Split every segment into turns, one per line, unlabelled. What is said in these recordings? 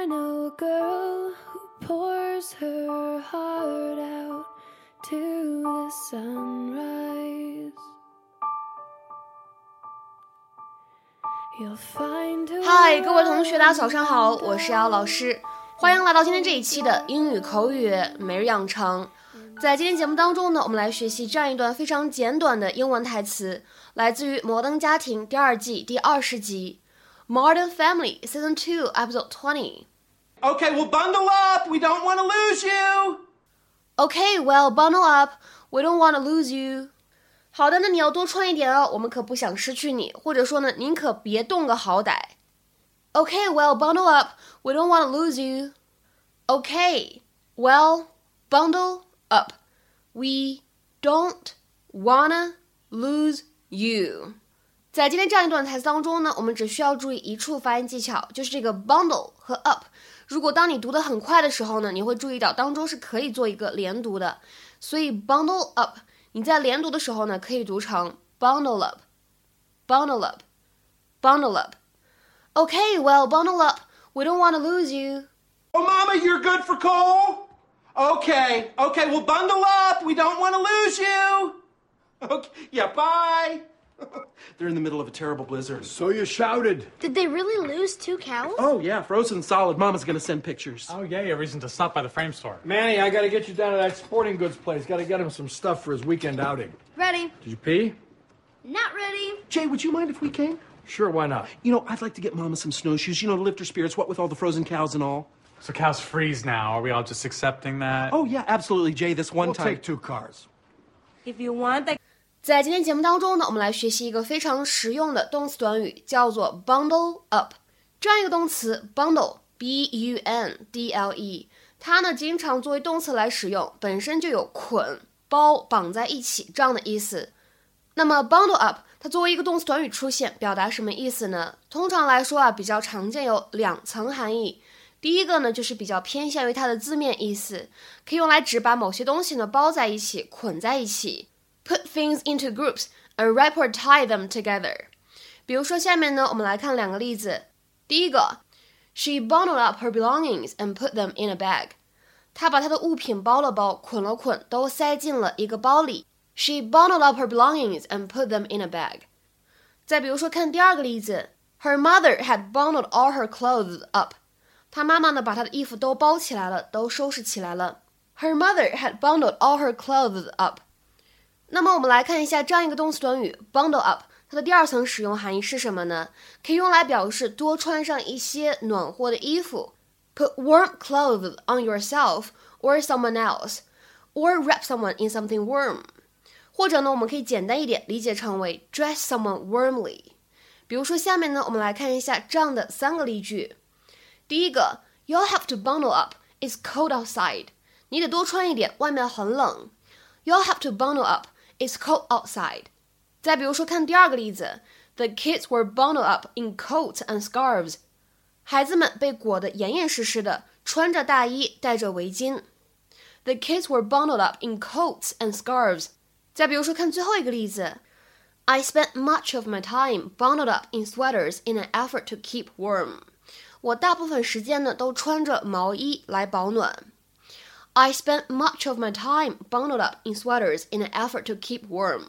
I know a girl who pours her heart out to the sunrise. You'll find her
嗨，各位同学，大家早上好，我是姚老师，欢迎来到今天这一期的英语口语每日养成。在今天节目当中呢，我们来学习这样一段非常简短的英文台词，来自于《摩登家庭》第二季第二十集，《Modern Family》Season Two Episode Twenty。
Okay, well, bundle up. We don't want to lose you.
Okay, well, bundle up. We don't want to lose you. 好的，那你要多穿一点哦，我们可不想失去你，或者说呢，您可别动个好歹。Okay, well, bundle up. We don't want to lose you. Okay, well, bundle up. We don't wanna lose you. 在今天这样一段台词当中呢，我们只需要注意一处发音技巧，就是这个 bundle 和 up。如果当你读得很快的时候呢，你会注意到当中是可以做一个连读的，所以 bundle up，你在连读的时候呢，可以读成 bundle up，bundle up，bundle up。Okay, well, bundle up. We don't want to lose you.
Oh, Mama, you're good for coal? Okay, okay, well, bundle up. We don't want to lose you. Okay, yeah, bye. They're in the middle of a terrible blizzard.
So you shouted.
Did they really lose two cows?
Oh, yeah, frozen solid. Mama's going to send pictures.
Oh, yeah, a reason to stop by the frame store.
Manny, I gotta get you down to that sporting goods place. Gotta get him some stuff for his weekend outing.
Ready.
Did you pee?
Not ready.
Jay, would you mind if we came?
Sure, why not?
You know, I'd like to get Mama some snowshoes, you know, to lift her spirits, what with all the frozen cows and all.
So cows freeze now. Are we all just accepting that?
Oh, yeah, absolutely, Jay, this one
We'll
time.
take two cars.
If you want the
在今天节目当中呢，我们来学习一个非常实用的动词短语，叫做 bundle up。这样一个动词 bundle，b u n d l e，它呢经常作为动词来使用，本身就有捆、包、绑在一起这样的意思。那么 bundle up 它作为一个动词短语出现，表达什么意思呢？通常来说啊，比较常见有两层含义。第一个呢，就是比较偏向于它的字面意思，可以用来指把某些东西呢包在一起、捆在一起。Put things into groups and wrap or tie them together。比如说，下面呢，我们来看两个例子。第一个，She bundled up her belongings and put them in a bag。她把她的物品包了包，捆了捆，都塞进了一个包里。She bundled up her belongings and put them in a bag。再比如说，看第二个例子，Her mother had bundled all her clothes up。她妈妈呢，把她的衣服都包起来了，都收拾起来了。Her mother had bundled all her clothes up。 那么我们来看一下这样一个动词短语 bundle up，它的第二层使用含义是什么呢？可以用来表示多穿上一些暖和的衣服，put warm clothes on yourself or someone else，or wrap someone in something warm。或者呢，我们可以简单一点理解成为 dress someone warmly。比如说下面呢，我们来看一下这样的三个例句。第一个，You'll have to bundle up. It's cold outside. 你得多穿一点，外面很冷。You'll have to bundle up. It's cold outside. 再比如说，看第二个例子，The kids were bundled up in coats and scarves. 孩子们被裹得严严实实的，穿着大衣，戴着围巾。The kids were bundled up in coats and scarves. 再比如说，看最后一个例子，I spent much of my time bundled up in sweaters in an effort to keep warm. 我大部分时间呢都穿着毛衣来保暖。 I spent much of my time bundled up in sweaters in an effort to keep warm.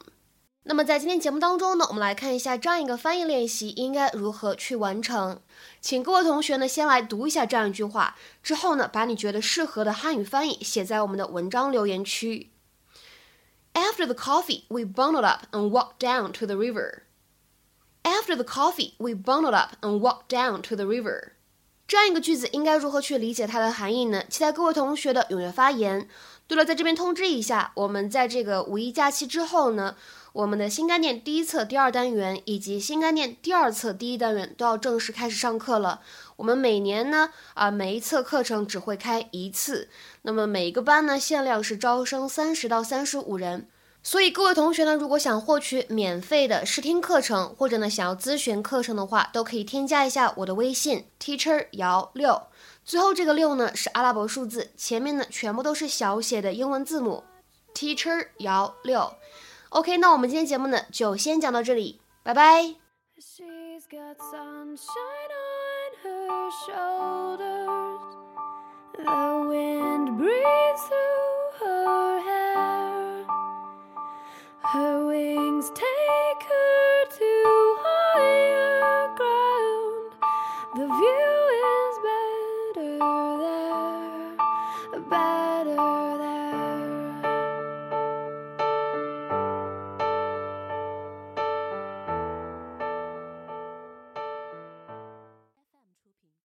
那么在今天节目当中呢，我们来看一下这样一个翻译练习应该如何去完成。请各位同学呢先来读一下这样一句话，之后呢把你觉得适合的汉语翻译写在我们的文章留言区。After the coffee, we bundled up and walked down to the river. After the coffee, we bundled up and walked down to the river. 这样一个句子应该如何去理解它的含义呢？期待各位同学的踊跃发言。对了，在这边通知一下，我们在这个五一假期之后呢，我们的新概念第一册第二单元以及新概念第二册第一单元都要正式开始上课了。我们每年呢，啊，每一册课程只会开一次，那么每一个班呢，限量是招生三十到三十五人。所以各位同学呢，如果想获取免费的试听课程，或者呢想要咨询课程的话，都可以添加一下我的微信 teacher 姚六，最后这个六呢是阿拉伯数字，前面呢全部都是小写的英文字母 teacher 姚六。OK，那我们今天节目呢就先讲到这里，拜拜。
She's got sunshine on her shoulders. The wind breathes Her wings.